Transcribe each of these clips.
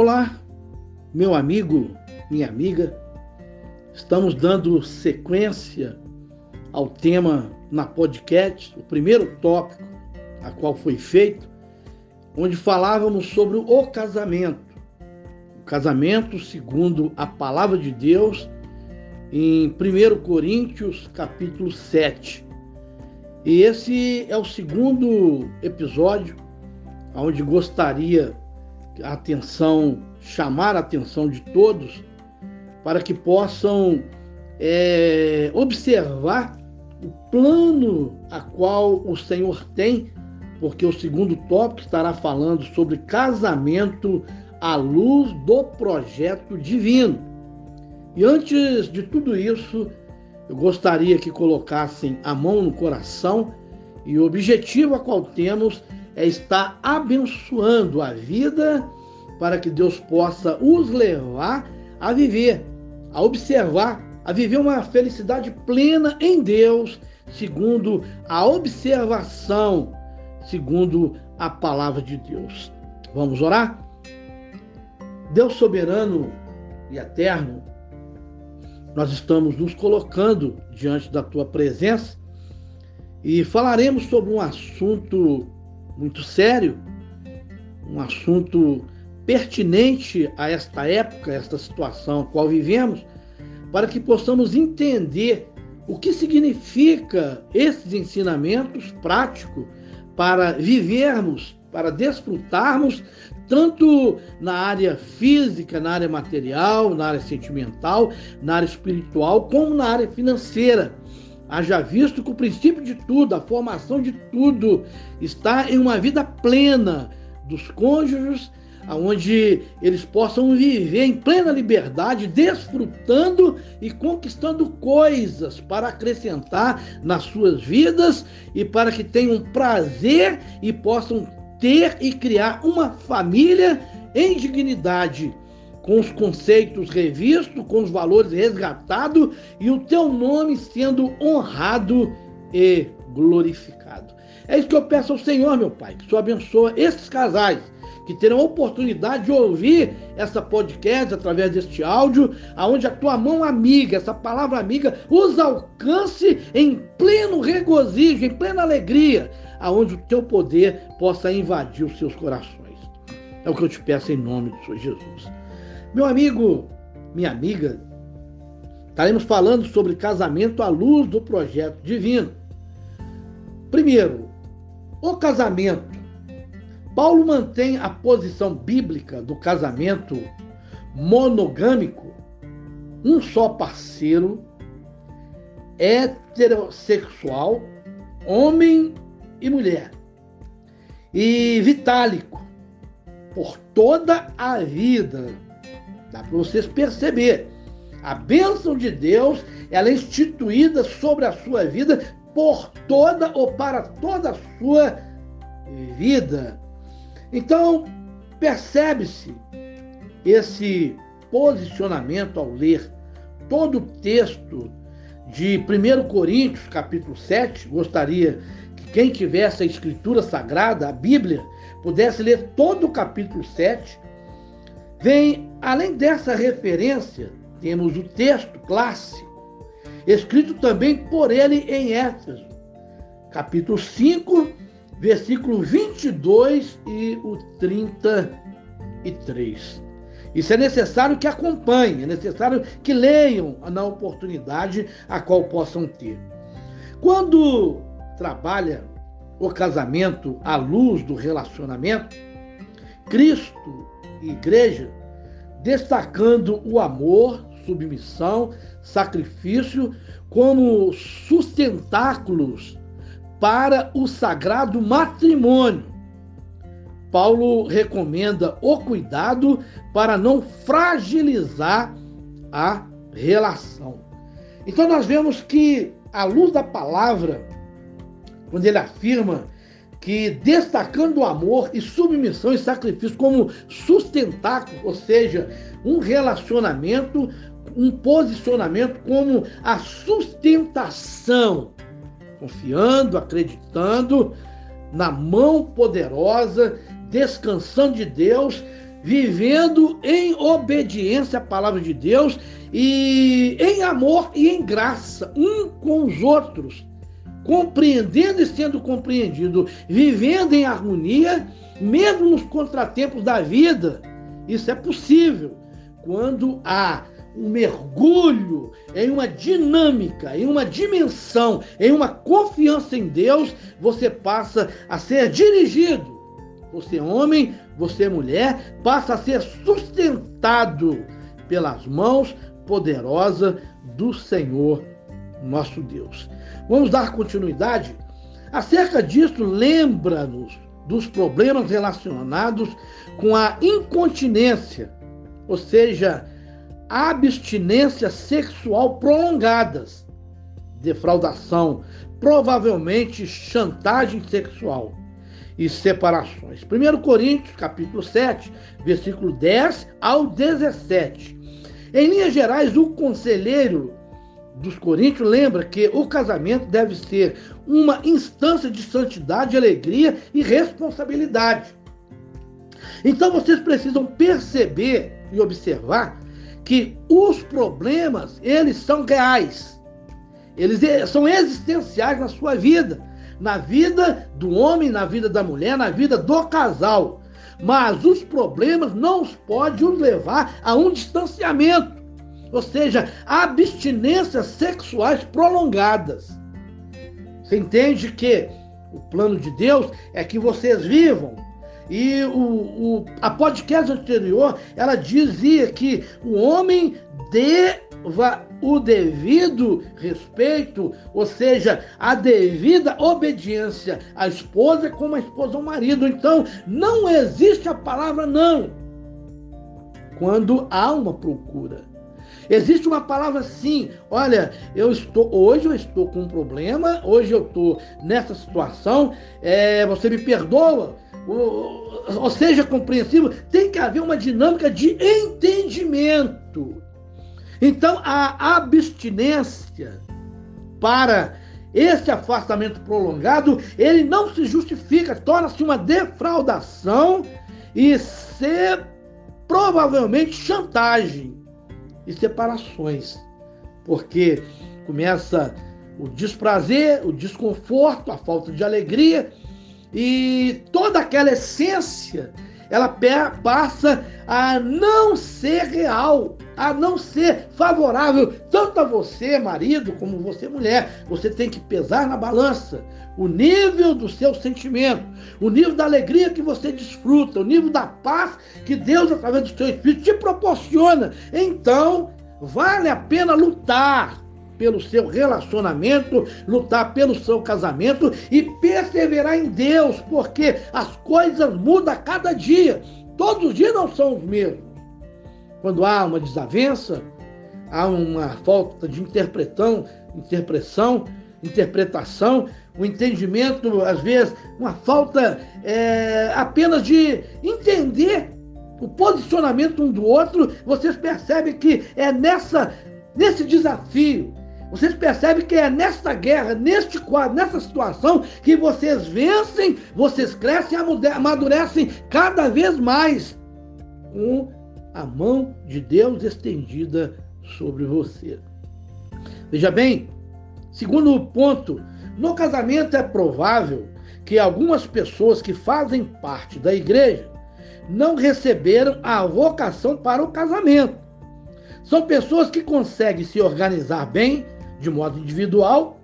Olá, meu amigo, minha amiga. Estamos dando sequência ao tema na podcast, o primeiro tópico a qual foi feito, onde falávamos sobre o casamento. O casamento segundo a palavra de Deus em 1 Coríntios, capítulo 7. E esse é o segundo episódio onde gostaria atenção, chamar a atenção de todos para que possam é, observar o plano a qual o Senhor tem, porque o segundo tópico estará falando sobre casamento à luz do projeto divino. E antes de tudo isso, eu gostaria que colocassem a mão no coração e o objetivo a qual temos é estar abençoando a vida para que Deus possa os levar a viver, a observar, a viver uma felicidade plena em Deus, segundo a observação, segundo a palavra de Deus. Vamos orar? Deus soberano e eterno, nós estamos nos colocando diante da tua presença e falaremos sobre um assunto muito sério, um assunto pertinente a esta época, a esta situação qual vivemos, para que possamos entender o que significa esses ensinamentos práticos para vivermos, para desfrutarmos tanto na área física, na área material, na área sentimental, na área espiritual, como na área financeira. Haja visto que o princípio de tudo, a formação de tudo, está em uma vida plena dos cônjuges, onde eles possam viver em plena liberdade, desfrutando e conquistando coisas para acrescentar nas suas vidas e para que tenham prazer e possam ter e criar uma família em dignidade com os conceitos revistos, com os valores resgatados e o teu nome sendo honrado e glorificado. É isso que eu peço ao Senhor, meu Pai, que o Senhor abençoe esses casais que terão a oportunidade de ouvir essa podcast através deste áudio, aonde a tua mão amiga, essa palavra amiga, os alcance em pleno regozijo, em plena alegria, aonde o teu poder possa invadir os seus corações. É o que eu te peço em nome Senhor Jesus. Meu amigo, minha amiga, estaremos falando sobre casamento à luz do projeto divino. Primeiro, o casamento. Paulo mantém a posição bíblica do casamento monogâmico, um só parceiro, heterossexual, homem e mulher, e vitálico, por toda a vida Dá para vocês perceber. A bênção de Deus, ela é instituída sobre a sua vida por toda ou para toda a sua vida. Então, percebe-se esse posicionamento ao ler todo o texto de 1 Coríntios, capítulo 7. Gostaria que quem tivesse a escritura sagrada, a Bíblia, pudesse ler todo o capítulo 7 Vem, além dessa referência, temos o texto clássico, escrito também por ele em Éfeso, capítulo 5, versículo 22 e o 33. Isso é necessário que acompanhem, é necessário que leiam na oportunidade a qual possam ter. Quando trabalha o casamento à luz do relacionamento, Cristo igreja, destacando o amor, submissão, sacrifício como sustentáculos para o sagrado matrimônio. Paulo recomenda o cuidado para não fragilizar a relação. Então nós vemos que, à luz da palavra, quando ele afirma que destacando o amor e submissão e sacrifício como sustentáculo, ou seja, um relacionamento, um posicionamento como a sustentação, confiando, acreditando na mão poderosa, descansando de Deus, vivendo em obediência à palavra de Deus e em amor e em graça um com os outros, compreendendo e sendo compreendido, vivendo em harmonia, mesmo nos contratempos da vida. Isso é possível quando há um mergulho em uma dinâmica, em uma dimensão, em uma confiança em Deus, você passa a ser dirigido. Você, homem, você, mulher, passa a ser sustentado pelas mãos poderosas do Senhor nosso Deus. Vamos dar continuidade? Acerca disso, lembra-nos dos problemas relacionados com a incontinência, ou seja, abstinência sexual prolongadas, defraudação, provavelmente chantagem sexual e separações. 1 Coríntios, capítulo 7, versículo 10 ao 17. Em linhas gerais, o conselheiro dos Coríntios lembra que o casamento deve ser uma instância de santidade, alegria e responsabilidade. Então vocês precisam perceber e observar que os problemas, eles são reais. Eles são existenciais na sua vida na vida do homem, na vida da mulher, na vida do casal. Mas os problemas não podem os levar a um distanciamento, ou seja, abstinências sexuais prolongadas. Você entende que o plano de Deus é que vocês vivam. E o, o, a podcast anterior, ela dizia que o homem deva o devido respeito, ou seja, a devida obediência à esposa como a esposa ao marido. Então, não existe a palavra não quando há uma procura. Existe uma palavra sim. Olha, eu estou hoje eu estou com um problema, hoje eu estou nessa situação. É, você me perdoa? Ou, ou seja, compreensível. Tem que haver uma dinâmica de entendimento. Então, a abstinência para esse afastamento prolongado, ele não se justifica, torna-se uma defraudação e ser provavelmente chantagem e separações, porque começa o desprazer, o desconforto, a falta de alegria e toda aquela essência ela passa a não ser real, a não ser favorável tanto a você, marido, como você, mulher. Você tem que pesar na balança o nível do seu sentimento, o nível da alegria que você desfruta, o nível da paz que Deus, através do seu Espírito, te proporciona. Então, vale a pena lutar pelo seu relacionamento, lutar pelo seu casamento e perseverar em Deus, porque as coisas mudam a cada dia. Todos os dias não são os mesmos. Quando há uma desavença, há uma falta de interpretação, interpretação, interpretação, o um entendimento, às vezes, uma falta é, apenas de entender o posicionamento um do outro, vocês percebem que é nessa, nesse desafio vocês percebem que é nesta guerra, neste quadro, nessa situação, que vocês vencem, vocês crescem e amadurecem cada vez mais com a mão de Deus estendida sobre você. Veja bem, segundo ponto, no casamento é provável que algumas pessoas que fazem parte da igreja não receberam a vocação para o casamento. São pessoas que conseguem se organizar bem de modo individual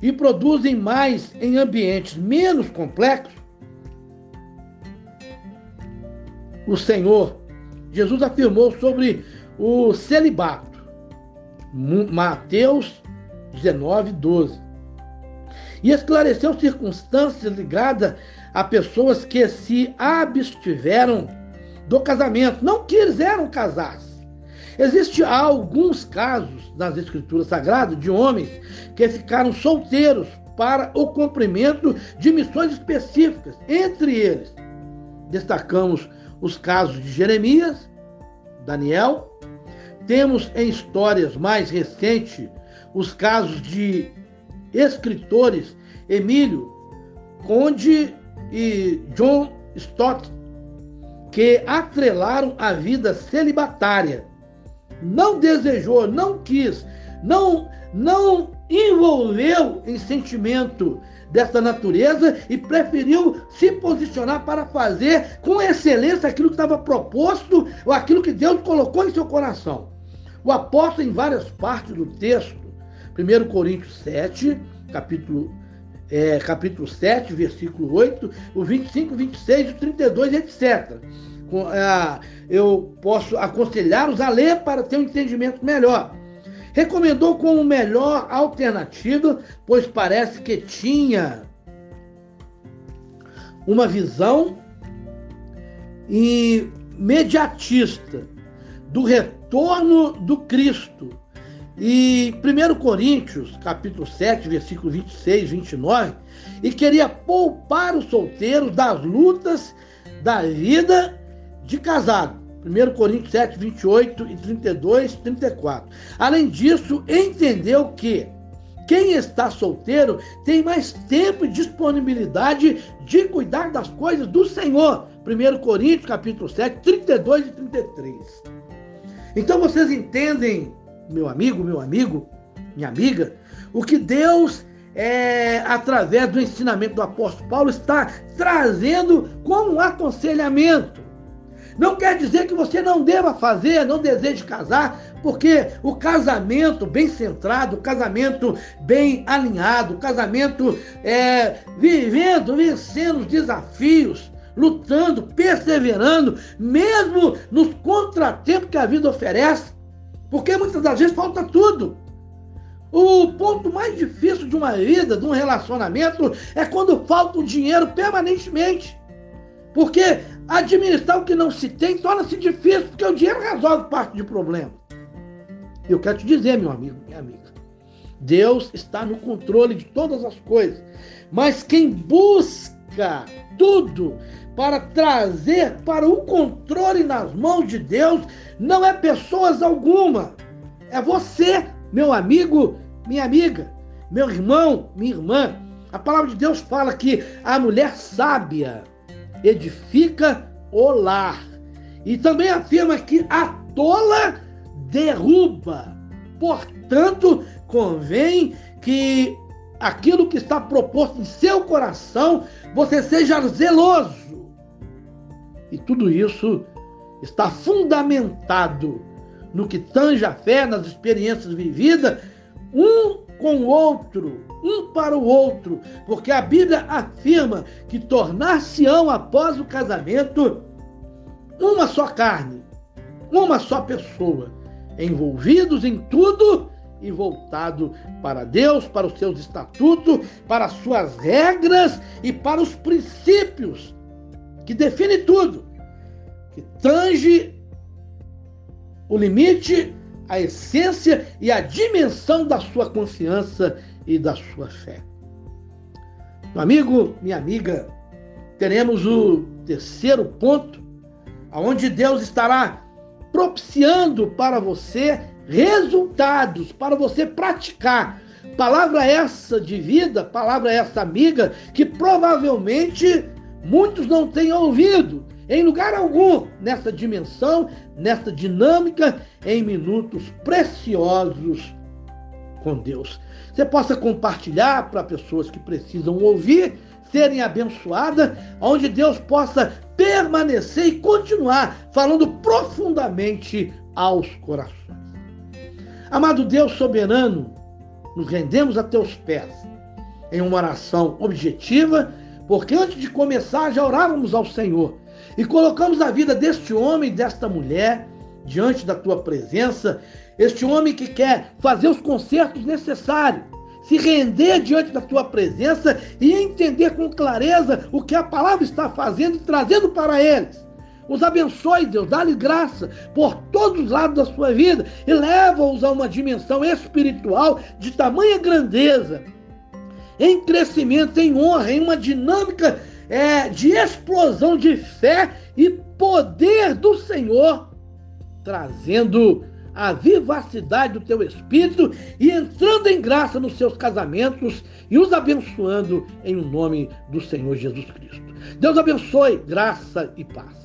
e produzem mais em ambientes menos complexos, o Senhor Jesus afirmou sobre o celibato. Mateus 19, 12. E esclareceu circunstâncias ligadas a pessoas que se abstiveram do casamento, não quiseram casar-se Existem alguns casos nas Escrituras Sagradas de homens que ficaram solteiros para o cumprimento de missões específicas. Entre eles, destacamos os casos de Jeremias, Daniel. Temos em histórias mais recentes os casos de escritores Emílio Conde e John Stott. que atrelaram a vida celibatária. Não desejou, não quis, não, não envolveu em sentimento dessa natureza e preferiu se posicionar para fazer com excelência aquilo que estava proposto ou aquilo que Deus colocou em seu coração. O apóstolo, em várias partes do texto, 1 Coríntios 7, capítulo, é, capítulo 7, versículo 8, o 25, 26, o 32, etc. É, eu posso aconselhá-los a ler para ter um entendimento melhor. Recomendou como melhor alternativa, pois parece que tinha uma visão imediatista do retorno do Cristo. E 1 Coríntios, capítulo 7, versículo 26, 29, e queria poupar os solteiros das lutas da vida de casado. 1 Coríntios 7, 28 e 32, 34. Além disso, entendeu que quem está solteiro tem mais tempo e disponibilidade de cuidar das coisas do Senhor. 1 Coríntios capítulo 7, 32 e 33. Então vocês entendem, meu amigo, meu amigo, minha amiga, o que Deus é, através do ensinamento do apóstolo Paulo, está trazendo como um aconselhamento. Não quer dizer que você não deva fazer, não deseje casar, porque o casamento bem centrado, o casamento bem alinhado, o casamento é, vivendo, vencendo os desafios, lutando, perseverando, mesmo nos contratempos que a vida oferece, porque muitas das vezes falta tudo. O ponto mais difícil de uma vida, de um relacionamento, é quando falta o dinheiro permanentemente. Porque administrar o que não se tem torna-se difícil, porque o dinheiro resolve parte do problema. Eu quero te dizer, meu amigo, minha amiga, Deus está no controle de todas as coisas. Mas quem busca tudo para trazer para o controle nas mãos de Deus não é pessoas alguma. É você, meu amigo, minha amiga, meu irmão, minha irmã. A palavra de Deus fala que a mulher sábia edifica o lar. E também afirma que a tola derruba. Portanto, convém que aquilo que está proposto em seu coração, você seja zeloso. E tudo isso está fundamentado no que tange a fé, nas experiências vividas, um com o outro, um para o outro, porque a Bíblia afirma que tornar-se-ão após o casamento uma só carne, uma só pessoa, envolvidos em tudo e voltado para Deus, para os seus estatutos, para as suas regras e para os princípios que define tudo, que tange o limite a essência e a dimensão da sua confiança e da sua fé. Meu amigo, minha amiga, teremos o terceiro ponto, aonde Deus estará propiciando para você resultados, para você praticar. Palavra essa de vida, palavra essa amiga, que provavelmente muitos não têm ouvido, em lugar algum nessa dimensão, nessa dinâmica, em minutos preciosos com Deus. Você possa compartilhar para pessoas que precisam ouvir, serem abençoadas, onde Deus possa permanecer e continuar falando profundamente aos corações. Amado Deus soberano, nos rendemos a teus pés em uma oração objetiva, porque antes de começar já orávamos ao Senhor e colocamos a vida deste homem e desta mulher diante da tua presença, este homem que quer fazer os consertos necessários, se render diante da tua presença e entender com clareza o que a palavra está fazendo e trazendo para eles. Os abençoe, Deus, dá-lhe graça por todos os lados da sua vida e leva-os a uma dimensão espiritual de tamanha grandeza, em crescimento, em honra, em uma dinâmica é, de explosão de fé e poder do Senhor, trazendo a vivacidade do teu espírito e entrando em graça nos seus casamentos e os abençoando em o nome do Senhor Jesus Cristo. Deus abençoe, graça e paz.